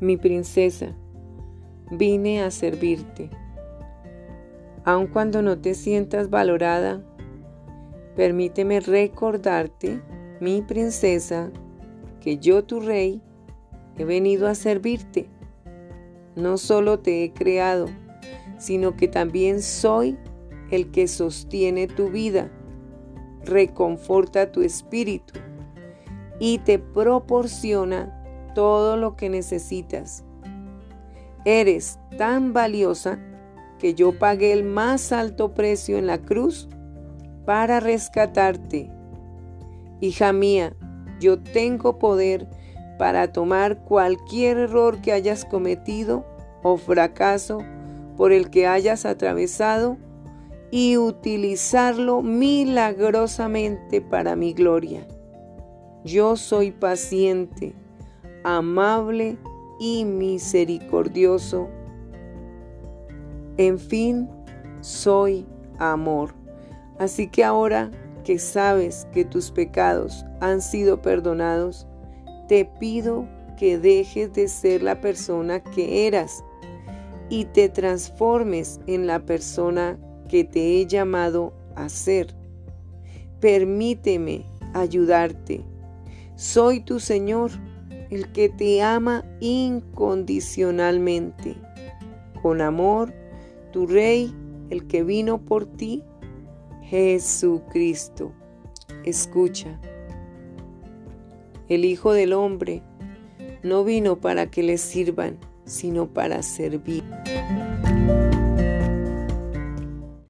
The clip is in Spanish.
mi princesa, vine a servirte. Aun cuando no te sientas valorada, permíteme recordarte, mi princesa, que yo, tu rey, he venido a servirte. No solo te he creado, sino que también soy el que sostiene tu vida, reconforta tu espíritu y te proporciona todo lo que necesitas. Eres tan valiosa que yo pagué el más alto precio en la cruz para rescatarte. Hija mía, yo tengo poder para tomar cualquier error que hayas cometido o fracaso por el que hayas atravesado y utilizarlo milagrosamente para mi gloria. Yo soy paciente, amable y misericordioso. En fin, soy amor. Así que ahora que sabes que tus pecados han sido perdonados, te pido que dejes de ser la persona que eras y te transformes en la persona que te he llamado a ser. Permíteme ayudarte. Soy tu Señor, el que te ama incondicionalmente. Con amor, tu Rey, el que vino por ti, Jesucristo. Escucha. El Hijo del Hombre no vino para que le sirvan, sino para servir.